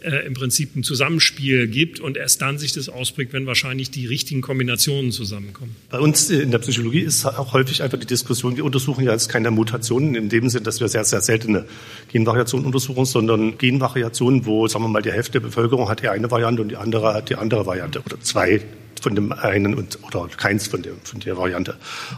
äh, im Prinzip ein Zusammenspiel gibt und erst dann sich das ausprägt, wenn wahrscheinlich die richtigen Kombinationen zusammenkommen. Bei uns in der Psychologie ist auch häufig einfach die Diskussion, wir untersuchen ja jetzt keine Mutationen in dem Sinn, dass wir sehr, sehr seltene Genvariationen untersuchen, sondern Genvariationen, wo, sagen wir mal, die Hälfte der Bevölkerung hat die eine Variante und die andere hat die andere Variante oder zwei von dem einen und, oder keins von der, von der Variante.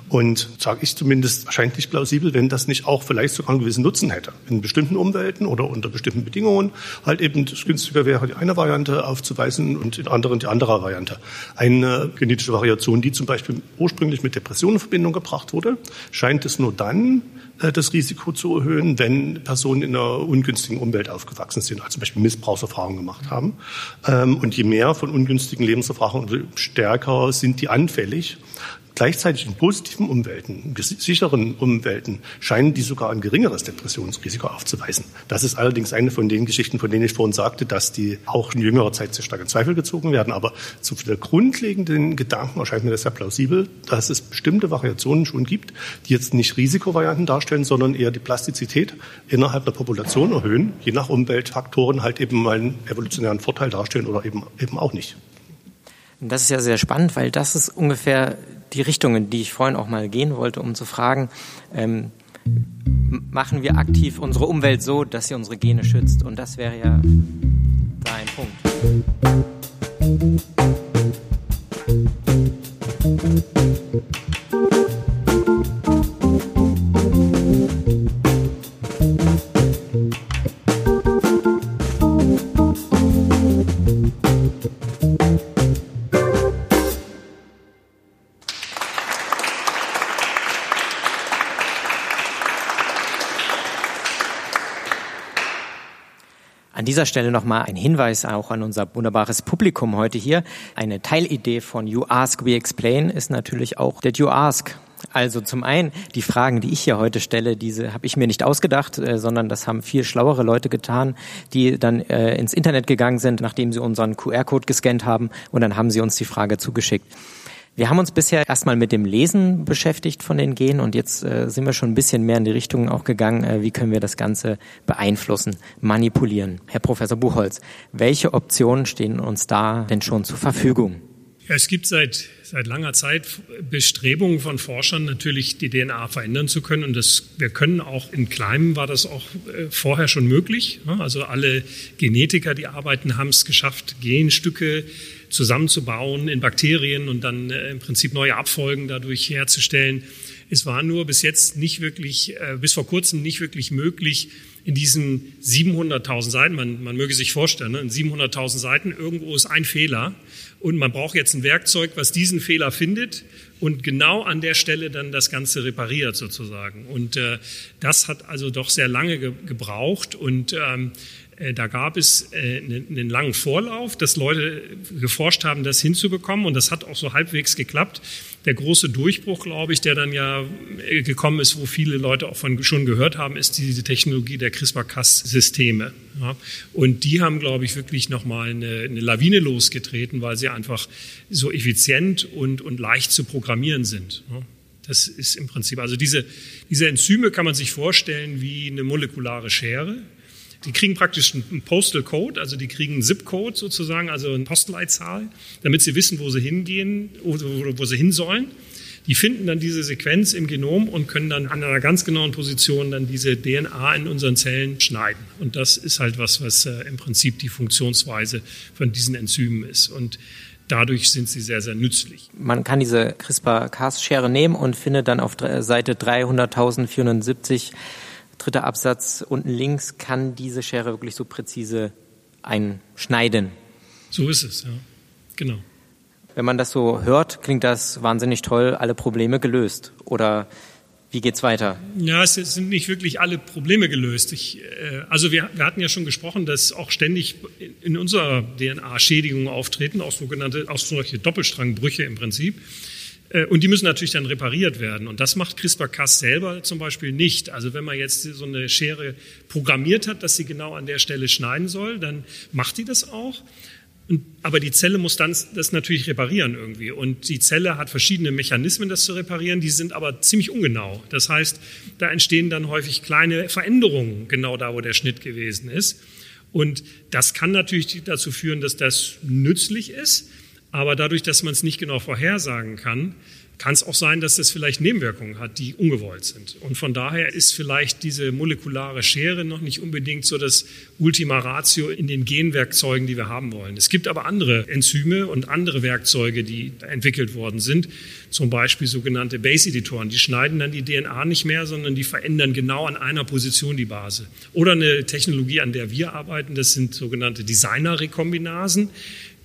Und sage ich zumindest wahrscheinlich plausibel, wenn das nicht auch vielleicht sogar einen gewissen Nutzen hätte. In bestimmten Umwelten oder unter bestimmten Bedingungen halt eben günstiger wäre, die eine Variante aufzuweisen und in anderen die andere Variante. Eine genetische Variation, die zum Beispiel ursprünglich mit Depressionen in Verbindung gebracht wurde, scheint es nur dann das Risiko zu erhöhen, wenn Personen in einer ungünstigen Umwelt aufgewachsen sind, also zum Beispiel Missbrauchserfahrungen gemacht haben. Ähm, und je mehr von ungünstigen Lebenserfahrungen, stärker sind die anfällig. Gleichzeitig in positiven Umwelten, sicheren Umwelten, scheinen die sogar ein geringeres Depressionsrisiko aufzuweisen. Das ist allerdings eine von den Geschichten, von denen ich vorhin sagte, dass die auch in jüngerer Zeit sehr stark in Zweifel gezogen werden. Aber zu der grundlegenden Gedanken erscheint mir das sehr plausibel, dass es bestimmte Variationen schon gibt, die jetzt nicht Risikovarianten darstellen, sondern eher die Plastizität innerhalb der Population erhöhen, je nach Umweltfaktoren halt eben mal einen evolutionären Vorteil darstellen oder eben, eben auch nicht. Das ist ja sehr spannend, weil das ist ungefähr die Richtung, in die ich vorhin auch mal gehen wollte, um zu fragen, ähm, machen wir aktiv unsere Umwelt so, dass sie unsere Gene schützt? Und das wäre ja da ein Punkt. Dieser Stelle nochmal ein Hinweis auch an unser wunderbares Publikum heute hier. Eine Teilidee von You Ask, We Explain ist natürlich auch Did You Ask? Also zum einen, die Fragen, die ich hier heute stelle, diese habe ich mir nicht ausgedacht, äh, sondern das haben viel schlauere Leute getan, die dann äh, ins Internet gegangen sind, nachdem sie unseren QR-Code gescannt haben und dann haben sie uns die Frage zugeschickt. Wir haben uns bisher erstmal mit dem Lesen beschäftigt von den Genen und jetzt äh, sind wir schon ein bisschen mehr in die Richtung auch gegangen, äh, wie können wir das Ganze beeinflussen, manipulieren. Herr Professor Buchholz, welche Optionen stehen uns da denn schon zur Verfügung? Es gibt seit, seit langer Zeit Bestrebungen von Forschern, natürlich die DNA verändern zu können. Und das, wir können auch in Kleinem war das auch äh, vorher schon möglich. Also alle Genetiker, die arbeiten, haben es geschafft, Genstücke zusammenzubauen in Bakterien und dann äh, im Prinzip neue Abfolgen dadurch herzustellen. Es war nur bis jetzt nicht wirklich, äh, bis vor kurzem nicht wirklich möglich, in diesen 700.000 Seiten, man, man möge sich vorstellen, ne, in 700.000 Seiten irgendwo ist ein Fehler und man braucht jetzt ein Werkzeug, was diesen Fehler findet und genau an der Stelle dann das Ganze repariert sozusagen. Und äh, das hat also doch sehr lange ge gebraucht und ähm, äh, da gab es äh, einen langen Vorlauf, dass Leute geforscht haben, das hinzubekommen und das hat auch so halbwegs geklappt. Der große Durchbruch, glaube ich, der dann ja äh, gekommen ist, wo viele Leute auch von schon gehört haben, ist diese Technologie der CRISPR-Cas-Systeme. Und die haben, glaube ich, wirklich nochmal eine, eine Lawine losgetreten, weil sie einfach so effizient und, und leicht zu programmieren sind. Das ist im Prinzip, also diese, diese Enzyme kann man sich vorstellen wie eine molekulare Schere. Die kriegen praktisch einen Postal Code, also die kriegen einen Zip-Code sozusagen, also eine Postleitzahl, damit sie wissen, wo sie hingehen, wo, wo sie hin sollen. Die finden dann diese Sequenz im Genom und können dann an einer ganz genauen Position dann diese DNA in unseren Zellen schneiden. Und das ist halt was, was äh, im Prinzip die Funktionsweise von diesen Enzymen ist. Und dadurch sind sie sehr, sehr nützlich. Man kann diese CRISPR-Cas-Schere nehmen und findet dann auf Seite 300.470 dritter Absatz unten links, kann diese Schere wirklich so präzise einschneiden. So ist es, ja. Genau. Wenn man das so hört, klingt das wahnsinnig toll, alle Probleme gelöst. Oder wie geht's weiter? Ja, es sind nicht wirklich alle Probleme gelöst. Ich, äh, also wir, wir, hatten ja schon gesprochen, dass auch ständig in unserer DNA Schädigungen auftreten, auch sogenannte, auch solche Doppelstrangbrüche im Prinzip. Äh, und die müssen natürlich dann repariert werden. Und das macht CRISPR-Cas selber zum Beispiel nicht. Also wenn man jetzt so eine Schere programmiert hat, dass sie genau an der Stelle schneiden soll, dann macht die das auch. Aber die Zelle muss dann das natürlich reparieren irgendwie. Und die Zelle hat verschiedene Mechanismen, das zu reparieren. Die sind aber ziemlich ungenau. Das heißt, da entstehen dann häufig kleine Veränderungen genau da, wo der Schnitt gewesen ist. Und das kann natürlich dazu führen, dass das nützlich ist. Aber dadurch, dass man es nicht genau vorhersagen kann, kann es auch sein, dass das vielleicht Nebenwirkungen hat, die ungewollt sind. Und von daher ist vielleicht diese molekulare Schere noch nicht unbedingt so das Ultima Ratio in den Genwerkzeugen, die wir haben wollen. Es gibt aber andere Enzyme und andere Werkzeuge, die entwickelt worden sind, zum Beispiel sogenannte Base-Editoren. Die schneiden dann die DNA nicht mehr, sondern die verändern genau an einer Position die Base. Oder eine Technologie, an der wir arbeiten, das sind sogenannte Designer-Rekombinasen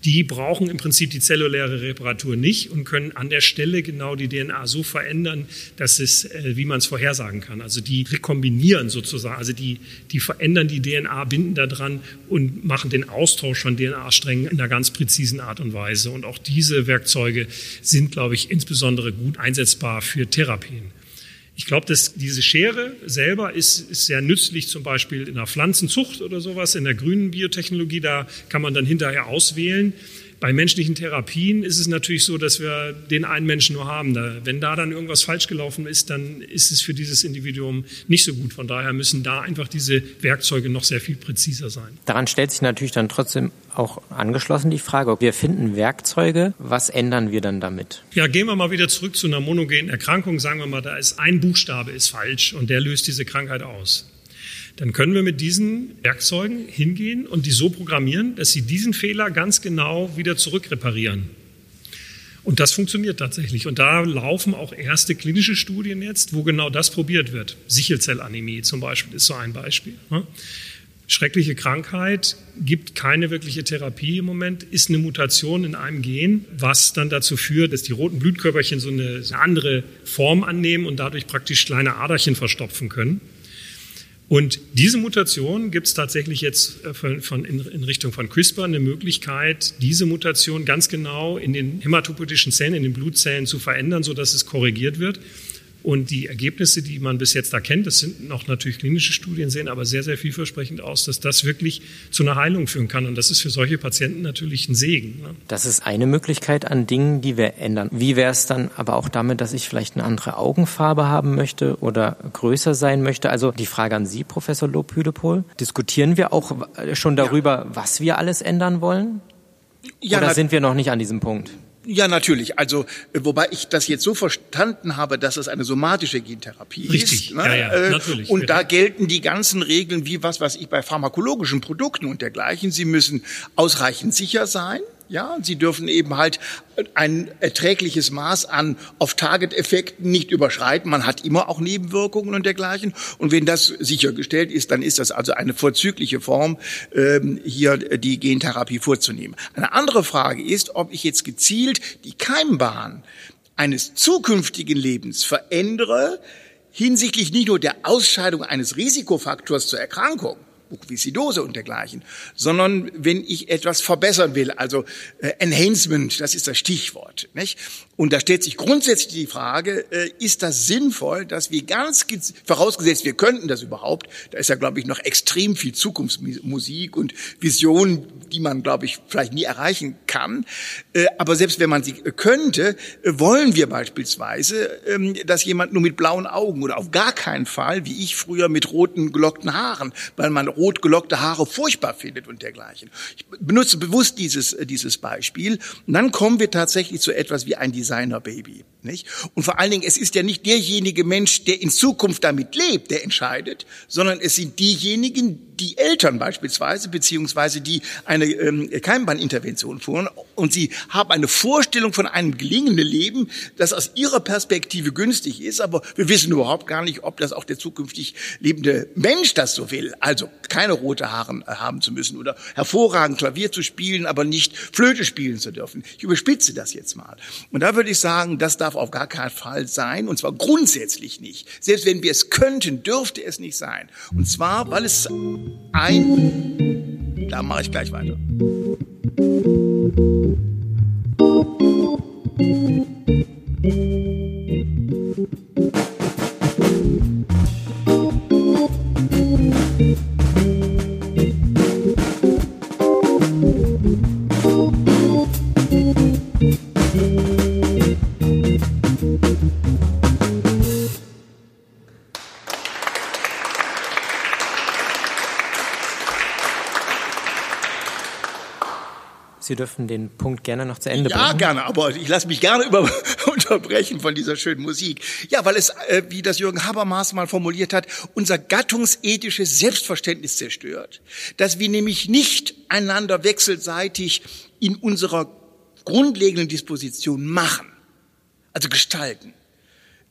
die brauchen im Prinzip die zelluläre Reparatur nicht und können an der Stelle genau die DNA so verändern, dass es, äh, wie man es vorhersagen kann. Also die rekombinieren sozusagen, also die, die verändern die DNA, binden daran und machen den Austausch von DNA-Strängen in einer ganz präzisen Art und Weise. Und auch diese Werkzeuge sind, glaube ich, insbesondere gut einsetzbar für Therapien. Ich glaube, dass diese Schere selber ist, ist sehr nützlich, zum Beispiel in der Pflanzenzucht oder sowas, in der grünen Biotechnologie. Da kann man dann hinterher auswählen, bei menschlichen Therapien ist es natürlich so, dass wir den einen Menschen nur haben. Wenn da dann irgendwas falsch gelaufen ist, dann ist es für dieses Individuum nicht so gut. Von daher müssen da einfach diese Werkzeuge noch sehr viel präziser sein. Daran stellt sich natürlich dann trotzdem auch angeschlossen die Frage, wir finden Werkzeuge, was ändern wir dann damit? Ja, gehen wir mal wieder zurück zu einer monogenen Erkrankung. Sagen wir mal, da ist ein Buchstabe ist falsch und der löst diese Krankheit aus dann können wir mit diesen Werkzeugen hingehen und die so programmieren, dass sie diesen Fehler ganz genau wieder zurückreparieren. Und das funktioniert tatsächlich. Und da laufen auch erste klinische Studien jetzt, wo genau das probiert wird. Sichelzellanämie zum Beispiel ist so ein Beispiel. Ne? Schreckliche Krankheit, gibt keine wirkliche Therapie im Moment, ist eine Mutation in einem Gen, was dann dazu führt, dass die roten Blutkörperchen so eine, andere Form annehmen und dadurch praktisch kleine Aderchen verstopfen können. Und diese Mutation gibt es tatsächlich jetzt äh, von, von in, in, Richtung von CRISPR eine Möglichkeit, diese Mutation ganz genau in den hämatopoietischen Zellen, in den Blutzellen zu verändern, sodass es korrigiert wird. Und die Ergebnisse, die man bis jetzt da kennt, das sind noch natürlich klinische Studien, sehen aber sehr, sehr vielversprechend aus, dass das wirklich zu einer Heilung führen kann. Und das ist für solche Patienten natürlich ein Segen. Ne? Das ist eine Möglichkeit an Dingen, die wir ändern. Wie wäre es dann aber auch damit, dass ich vielleicht eine andere Augenfarbe haben möchte oder größer sein möchte? Also die Frage an Sie, Professor Lobhüdepol. Diskutieren wir auch schon darüber, ja. was wir alles ändern wollen? Ja, oder sind wir noch nicht an diesem Punkt? Ja, natürlich. Also, äh, wobei ich das jetzt so verstanden habe, dass es eine somatische Gentherapie Richtig. ist. Ne? Ja, ja, äh, natürlich. Und da gelten die ganzen Regeln wie was, was ich bei pharmakologischen Produkten und dergleichen. Sie müssen ausreichend sicher sein. Ja, sie dürfen eben halt ein erträgliches Maß an Off-Target-Effekten nicht überschreiten. Man hat immer auch Nebenwirkungen und dergleichen. Und wenn das sichergestellt ist, dann ist das also eine vorzügliche Form, ähm, hier die Gentherapie vorzunehmen. Eine andere Frage ist, ob ich jetzt gezielt die Keimbahn eines zukünftigen Lebens verändere, hinsichtlich nicht nur der Ausscheidung eines Risikofaktors zur Erkrankung, Mukoviszidose und dergleichen, sondern wenn ich etwas verbessern will, also äh, Enhancement, das ist das Stichwort. Nicht? Und da stellt sich grundsätzlich die Frage, äh, ist das sinnvoll, dass wir ganz, vorausgesetzt wir könnten das überhaupt, da ist ja, glaube ich, noch extrem viel Zukunftsmusik und Visionen, die man, glaube ich, vielleicht nie erreichen kann. Äh, aber selbst wenn man sie könnte, äh, wollen wir beispielsweise, ähm, dass jemand nur mit blauen Augen oder auf gar keinen Fall, wie ich früher mit roten gelockten Haaren, weil man rot gelockte Haare furchtbar findet und dergleichen. Ich benutze bewusst dieses, dieses Beispiel. Und dann kommen wir tatsächlich zu etwas wie ein Designer-Baby. Nicht? Und vor allen Dingen, es ist ja nicht derjenige Mensch, der in Zukunft damit lebt, der entscheidet, sondern es sind diejenigen, die Eltern beispielsweise, beziehungsweise die eine ähm, Keimbahnintervention fuhren und sie haben eine Vorstellung von einem gelingenden Leben, das aus ihrer Perspektive günstig ist, aber wir wissen überhaupt gar nicht, ob das auch der zukünftig lebende Mensch das so will. Also keine rote Haare äh, haben zu müssen oder hervorragend Klavier zu spielen, aber nicht Flöte spielen zu dürfen. Ich überspitze das jetzt mal. Und da würde ich sagen, das darf auf gar keinen Fall sein, und zwar grundsätzlich nicht. Selbst wenn wir es könnten, dürfte es nicht sein. Und zwar, weil es ein... Da mache ich gleich weiter. Sie dürfen den Punkt gerne noch zu Ende bringen. Ja, gerne, aber ich lasse mich gerne über, unterbrechen von dieser schönen Musik. Ja, weil es, äh, wie das Jürgen Habermas mal formuliert hat, unser gattungsethisches Selbstverständnis zerstört. Dass wir nämlich nicht einander wechselseitig in unserer grundlegenden Disposition machen, also gestalten.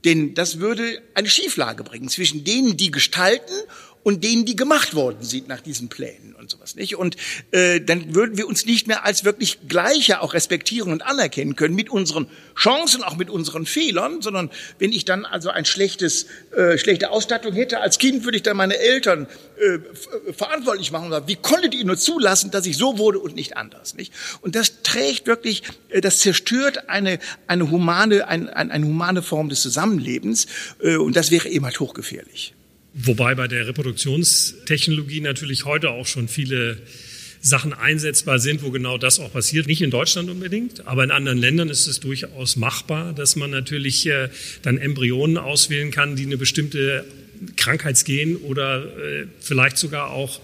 Denn das würde eine Schieflage bringen zwischen denen, die gestalten und denen, die gemacht worden sind nach diesen Plänen und sowas nicht. Und äh, dann würden wir uns nicht mehr als wirklich Gleiche auch respektieren und anerkennen können mit unseren Chancen, auch mit unseren Fehlern, sondern wenn ich dann also ein schlechtes, äh, schlechte Ausstattung hätte als Kind, würde ich dann meine Eltern äh, verantwortlich machen und sagen, wie konntet ihr nur zulassen, dass ich so wurde und nicht anders, nicht? Und das trägt wirklich, äh, das zerstört eine eine humane ein, ein, eine humane Form des Zusammenlebens äh, und das wäre eben halt hochgefährlich. Wobei bei der Reproduktionstechnologie natürlich heute auch schon viele Sachen einsetzbar sind, wo genau das auch passiert. Nicht in Deutschland unbedingt, aber in anderen Ländern ist es durchaus machbar, dass man natürlich äh, dann Embryonen auswählen kann, die eine bestimmte Krankheitsgen oder äh, vielleicht sogar auch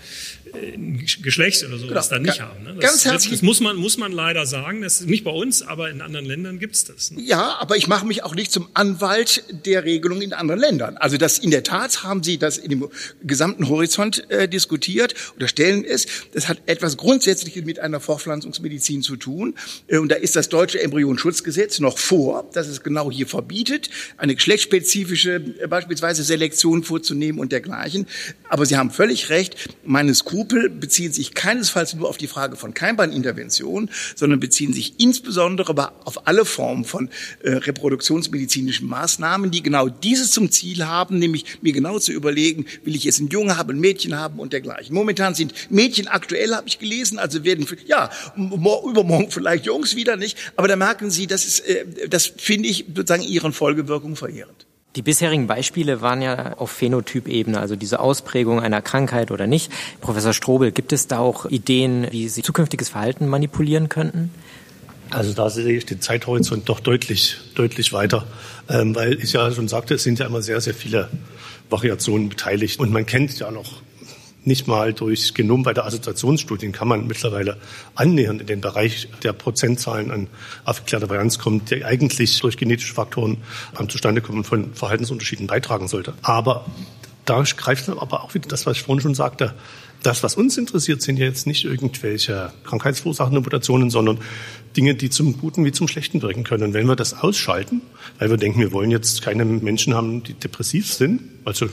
Geschlecht oder sowas genau. dann nicht haben. Ne? Das, Ganz herzlich. Das, muss man, muss man leider sagen. Das ist nicht bei uns, aber in anderen Ländern gibt's das. Ne? Ja, aber ich mache mich auch nicht zum Anwalt der Regelung in anderen Ländern. Also das in der Tat haben Sie das in dem gesamten Horizont äh, diskutiert oder stellen es. Das hat etwas Grundsätzliches mit einer Fortpflanzungsmedizin zu tun. Äh, und da ist das deutsche Embryonschutzgesetz noch vor, das es genau hier verbietet, eine geschlechtsspezifische äh, beispielsweise Selektion vorzunehmen und dergleichen. Aber Sie haben völlig recht. Meine Skrupel Skrupel beziehen sich keinesfalls nur auf die Frage von Keimbahnintervention, sondern beziehen sich insbesondere auf alle Formen von äh, reproduktionsmedizinischen Maßnahmen, die genau dieses zum Ziel haben, nämlich mir genau zu überlegen, will ich jetzt einen Junge haben, ein Mädchen haben und dergleichen. Momentan sind Mädchen aktuell, habe ich gelesen, also werden, ja, übermorgen vielleicht Jungs wieder nicht, aber da merken Sie, das ist, äh, das finde ich sozusagen Ihren Folgewirkungen verheerend. Die bisherigen Beispiele waren ja auf Phänotypebene, also diese Ausprägung einer Krankheit oder nicht. Professor Strobel, gibt es da auch Ideen, wie Sie zukünftiges Verhalten manipulieren könnten? Also da sehe ich den Zeithorizont doch deutlich, deutlich weiter, ähm, weil ich ja schon sagte, es sind ja immer sehr, sehr viele Variationen beteiligt und man kennt ja noch nicht mal durch Genom bei der Assoziationsstudien kann man mittlerweile annähernd in den Bereich der Prozentzahlen an aufgeklärter Varianz kommen, der eigentlich durch genetische Faktoren am Zustandekommen von Verhaltensunterschieden beitragen sollte. Aber da greift aber auch wieder das, was ich vorhin schon sagte. Das, was uns interessiert, sind ja jetzt nicht irgendwelche krankheitsverursachenden Mutationen, sondern Dinge, die zum Guten wie zum Schlechten wirken können. Und wenn wir das ausschalten, weil wir denken, wir wollen jetzt keine Menschen haben, die depressiv sind, also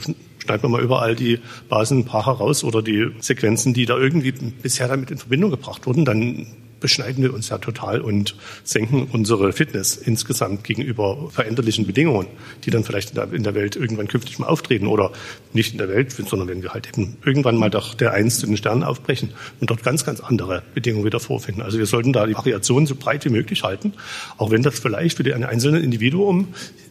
schneiden wir mal überall die Basenpaare raus oder die Sequenzen, die da irgendwie bisher damit in Verbindung gebracht wurden, dann beschneiden wir uns ja total und senken unsere Fitness insgesamt gegenüber veränderlichen Bedingungen, die dann vielleicht in der, Welt irgendwann künftig mal auftreten oder nicht in der Welt, sondern wenn wir halt eben irgendwann mal doch der Eins zu den Sternen aufbrechen und dort ganz, ganz andere Bedingungen wieder vorfinden. Also wir sollten da die Variation so breit wie möglich halten, auch wenn das vielleicht für den einzelnen Individuum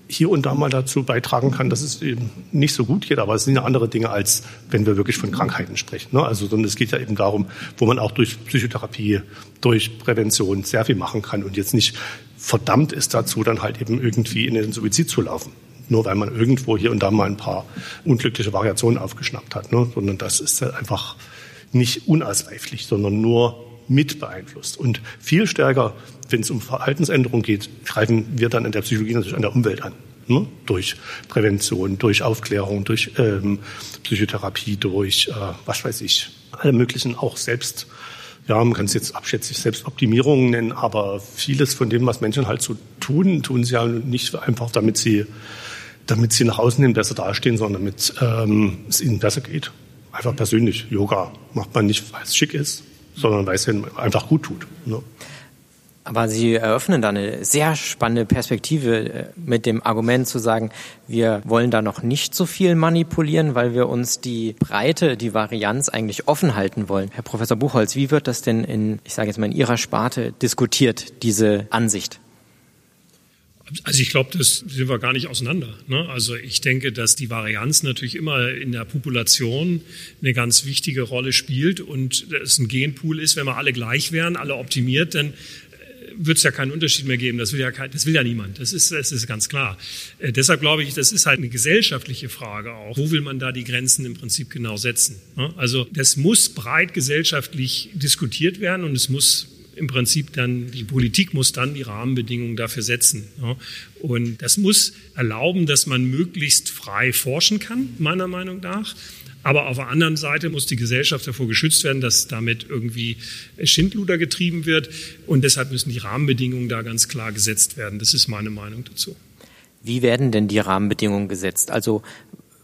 hier und da mal dazu beitragen kann, dass es eben nicht so gut geht. Aber es sind ja andere Dinge, als wenn wir wirklich von Krankheiten sprechen. Ne? Also, sondern es geht ja eben darum, wo man auch durch Psychotherapie, durch Prävention sehr viel machen kann und jetzt nicht verdammt ist dazu, dann halt eben irgendwie in den Suizid zu laufen. Nur weil man irgendwo hier und da mal ein paar unglückliche Variationen aufgeschnappt hat. Ne? Sondern das ist halt einfach nicht unausweiflich, sondern nur mit beeinflusst. Und viel stärker, wenn es um Verhaltensänderung geht, greifen wir dann in der Psychologie natürlich an der Umwelt an. Ne? Durch Prävention, durch Aufklärung, durch ähm, Psychotherapie, durch, äh, was weiß ich, alle möglichen auch selbst, ja, man kann es jetzt abschätzig Selbstoptimierungen nennen, aber vieles von dem, was Menschen halt so tun, tun sie ja nicht einfach, damit sie, damit sie nach außen hin besser dastehen, sondern damit ähm, es ihnen besser geht. Einfach persönlich. Yoga macht man nicht, weil es schick ist, sondern weil es einfach gut tut. Ne? Aber Sie eröffnen da eine sehr spannende Perspektive äh, mit dem Argument zu sagen, wir wollen da noch nicht so viel manipulieren, weil wir uns die Breite, die Varianz eigentlich offen halten wollen. Herr Professor Buchholz, wie wird das denn in, ich sage jetzt mal, in Ihrer Sparte diskutiert, diese Ansicht? Also ich glaube, das sind wir gar nicht auseinander. Ne? Also ich denke, dass die Varianz natürlich immer in der Population eine ganz wichtige Rolle spielt und es ein Genpool ist, wenn wir alle gleich wären, alle optimiert, dann wird es ja keinen Unterschied mehr geben. Das will ja, kein, das will ja niemand. Das ist, das ist ganz klar. Äh, deshalb glaube ich, das ist halt eine gesellschaftliche Frage auch. Wo will man da die Grenzen im Prinzip genau setzen? Ne? Also das muss breit gesellschaftlich diskutiert werden und es muss im Prinzip dann, die Politik muss dann die Rahmenbedingungen dafür setzen. Ja. Und das muss erlauben, dass man möglichst frei forschen kann, meiner Meinung nach. Aber auf der anderen Seite muss die Gesellschaft davor geschützt werden, dass damit irgendwie Schindluder getrieben wird. Und deshalb müssen die Rahmenbedingungen da ganz klar gesetzt werden. Das ist meine Meinung dazu. Wie werden denn die Rahmenbedingungen gesetzt? Also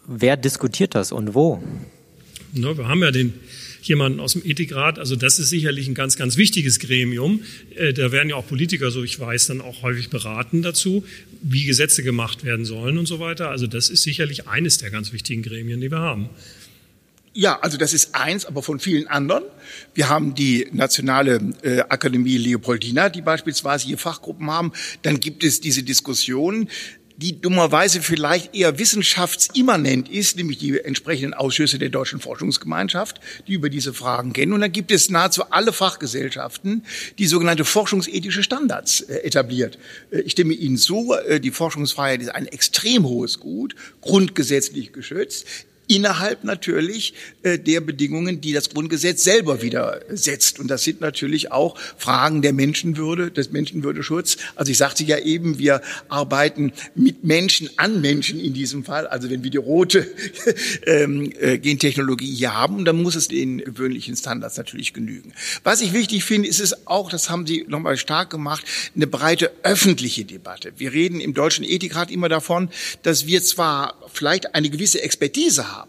wer diskutiert das und wo? Na, wir haben ja den jemanden aus dem Ethikrat. Also das ist sicherlich ein ganz, ganz wichtiges Gremium. Äh, da werden ja auch Politiker, so ich weiß, dann auch häufig beraten dazu, wie Gesetze gemacht werden sollen und so weiter. Also das ist sicherlich eines der ganz wichtigen Gremien, die wir haben. Ja, also das ist eins, aber von vielen anderen. Wir haben die Nationale äh, Akademie Leopoldina, die beispielsweise hier Fachgruppen haben. Dann gibt es diese Diskussion, die dummerweise vielleicht eher wissenschaftsimmanent ist, nämlich die entsprechenden Ausschüsse der Deutschen Forschungsgemeinschaft, die über diese Fragen kennen. Und dann gibt es nahezu alle Fachgesellschaften, die sogenannte forschungsethische Standards äh, etabliert. Äh, ich stimme Ihnen zu, äh, die Forschungsfreiheit ist ein extrem hohes Gut, grundgesetzlich geschützt innerhalb natürlich äh, der Bedingungen, die das Grundgesetz selber wieder setzt. Und das sind natürlich auch Fragen der Menschenwürde, des Menschenwürdeschutz. Also ich sagte ja eben, wir arbeiten mit Menschen an Menschen in diesem Fall. Also wenn wir die rote ähm, äh, Gentechnologie hier haben, dann muss es den gewöhnlichen Standards natürlich genügen. Was ich wichtig finde, ist es auch, das haben Sie nochmal stark gemacht, eine breite öffentliche Debatte. Wir reden im Deutschen Ethikrat immer davon, dass wir zwar vielleicht eine gewisse Expertise haben,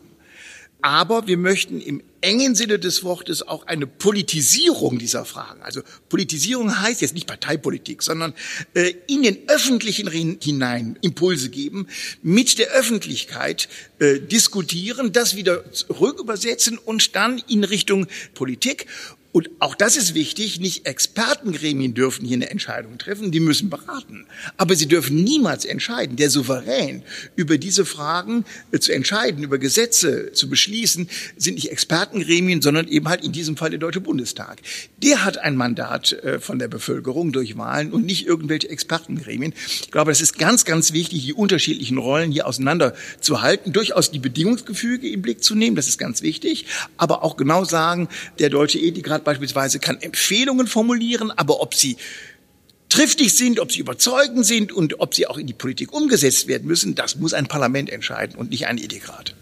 aber wir möchten im engen Sinne des Wortes auch eine Politisierung dieser Fragen. Also Politisierung heißt jetzt nicht Parteipolitik, sondern äh, in den öffentlichen hinein Impulse geben, mit der Öffentlichkeit äh, diskutieren, das wieder rückübersetzen und dann in Richtung Politik und auch das ist wichtig, nicht Expertengremien dürfen hier eine Entscheidung treffen, die müssen beraten. Aber sie dürfen niemals entscheiden. Der Souverän über diese Fragen äh, zu entscheiden, über Gesetze zu beschließen, sind nicht Expertengremien, sondern eben halt in diesem Fall der Deutsche Bundestag. Der hat ein Mandat äh, von der Bevölkerung durch Wahlen und nicht irgendwelche Expertengremien. Ich glaube, das ist ganz, ganz wichtig, die unterschiedlichen Rollen hier auseinanderzuhalten, durchaus die Bedingungsgefüge im Blick zu nehmen, das ist ganz wichtig, aber auch genau sagen, der Deutsche Ethikrat Bundesrat beispielsweise kann Empfehlungen formulieren, aber ob sie triftig sind, ob sie überzeugend sind und ob sie auch in die Politik umgesetzt werden müssen, das muss ein Parlament entscheiden und nicht ein Ethikrat.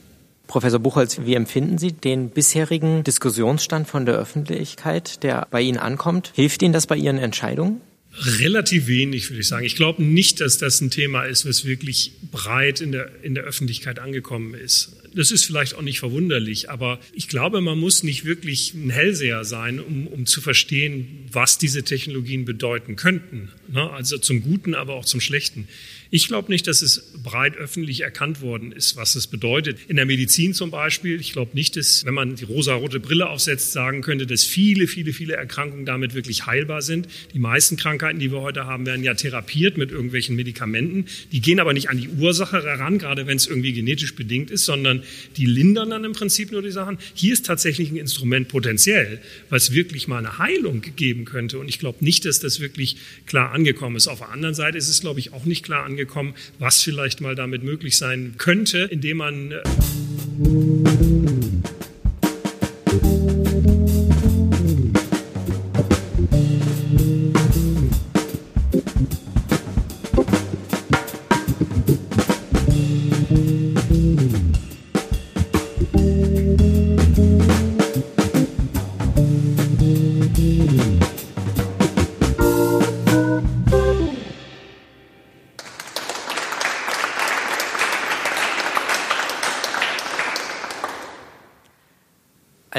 Professor Buchholz, wie empfinden Sie den bisherigen Diskussionsstand von der Öffentlichkeit, der bei Ihnen ankommt? Hilft Ihnen das bei Ihren Entscheidungen? Relativ wenig, würde ich sagen. Ich glaube nicht, dass das ein Thema ist, was wirklich breit in der, in der Öffentlichkeit angekommen ist. Das ist vielleicht auch nicht verwunderlich, aber ich glaube, man muss nicht wirklich ein Hellseher sein, um, um zu verstehen, was diese Technologien bedeuten könnten. Ne? Also zum Guten, aber auch zum Schlechten. Ich glaube nicht, dass es breit öffentlich erkannt worden ist, was es bedeutet. In der Medizin zum Beispiel, ich glaube nicht, dass, wenn man die rosa-rote Brille aufsetzt, sagen könnte, dass viele, viele, viele Erkrankungen damit wirklich heilbar sind. Die meisten Krankheiten, die wir heute haben, werden ja therapiert mit irgendwelchen Medikamenten. Die gehen aber nicht an die Ursache heran, gerade wenn es irgendwie genetisch bedingt ist, sondern die lindern dann im Prinzip nur die Sachen. Hier ist tatsächlich ein Instrument potenziell, was wirklich mal eine Heilung geben könnte. Und ich glaube nicht, dass das wirklich klar angekommen ist. Auf der anderen Seite ist es, glaube ich, auch nicht klar angekommen was vielleicht mal damit möglich sein könnte, indem man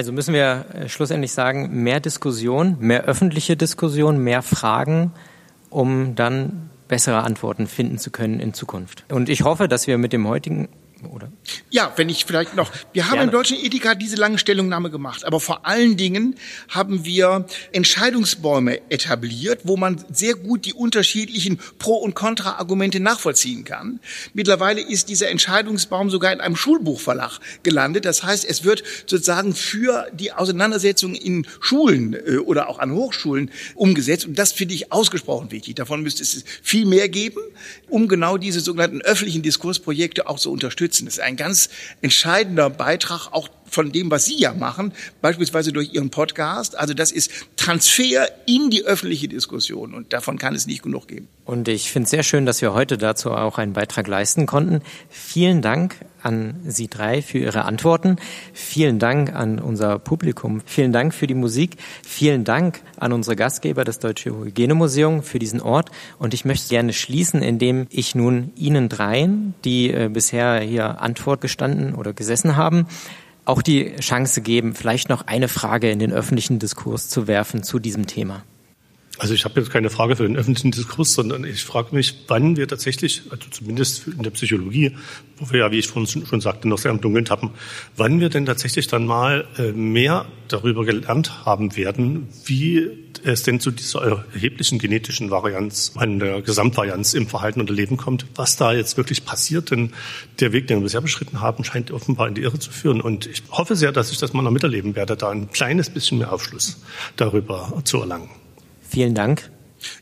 Also müssen wir äh, schlussendlich sagen, mehr Diskussion, mehr öffentliche Diskussion, mehr Fragen, um dann bessere Antworten finden zu können in Zukunft. Und ich hoffe, dass wir mit dem heutigen oder? Ja, wenn ich vielleicht noch. Wir haben Gerne. im Deutschen Ethika diese lange Stellungnahme gemacht, aber vor allen Dingen haben wir Entscheidungsbäume etabliert, wo man sehr gut die unterschiedlichen Pro- und Kontra-Argumente nachvollziehen kann. Mittlerweile ist dieser Entscheidungsbaum sogar in einem Schulbuchverlag gelandet. Das heißt, es wird sozusagen für die Auseinandersetzung in Schulen äh, oder auch an Hochschulen umgesetzt. Und das finde ich ausgesprochen wichtig. Davon müsste es viel mehr geben, um genau diese sogenannten öffentlichen Diskursprojekte auch zu unterstützen unterstützen. Das ist ein ganz entscheidender Beitrag auch von dem, was Sie ja machen, beispielsweise durch Ihren Podcast. Also das ist Transfer in die öffentliche Diskussion und davon kann es nicht genug geben. Und ich finde es sehr schön, dass wir heute dazu auch einen Beitrag leisten konnten. Vielen Dank an Sie drei für Ihre Antworten. Vielen Dank an unser Publikum. Vielen Dank für die Musik. Vielen Dank an unsere Gastgeber, das Deutsche Hygienemuseum, für diesen Ort. Und ich möchte gerne schließen, indem ich nun Ihnen dreien, die äh, bisher hier Antwort gestanden oder gesessen haben, auch die Chance geben, vielleicht noch eine Frage in den öffentlichen Diskurs zu werfen zu diesem Thema. Also ich habe jetzt keine Frage für den öffentlichen Diskurs, sondern ich frage mich, wann wir tatsächlich, also zumindest in der Psychologie, wo wir ja, wie ich vorhin schon sagte, noch sehr im Dunkeln tappen, wann wir denn tatsächlich dann mal äh, mehr darüber gelernt haben werden, wie es denn zu dieser erheblichen genetischen Varianz, an der Gesamtvarianz im Verhalten und Leben kommt, was da jetzt wirklich passiert. Denn der Weg, den wir bisher beschritten haben, scheint offenbar in die Irre zu führen. Und ich hoffe sehr, dass ich das mal noch miterleben werde, da ein kleines bisschen mehr Aufschluss darüber zu erlangen. Vielen Dank.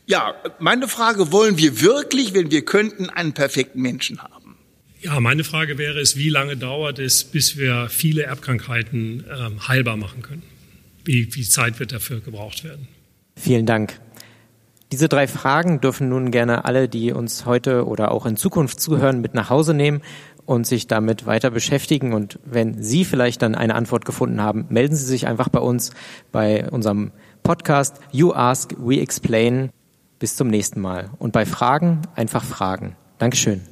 Ja, meine Frage, wollen wir wirklich, wenn wir könnten, einen perfekten Menschen haben? Ja, meine Frage wäre es, wie lange dauert es, bis wir viele Erbkrankheiten ähm, heilbar machen können? Wie viel Zeit wird dafür gebraucht werden? Vielen Dank. Diese drei Fragen dürfen nun gerne alle, die uns heute oder auch in Zukunft zuhören, mit nach Hause nehmen und sich damit weiter beschäftigen. Und wenn Sie vielleicht dann eine Antwort gefunden haben, melden Sie sich einfach bei uns, bei unserem Podcast You Ask, We Explain. Bis zum nächsten Mal. Und bei Fragen einfach fragen. Dankeschön.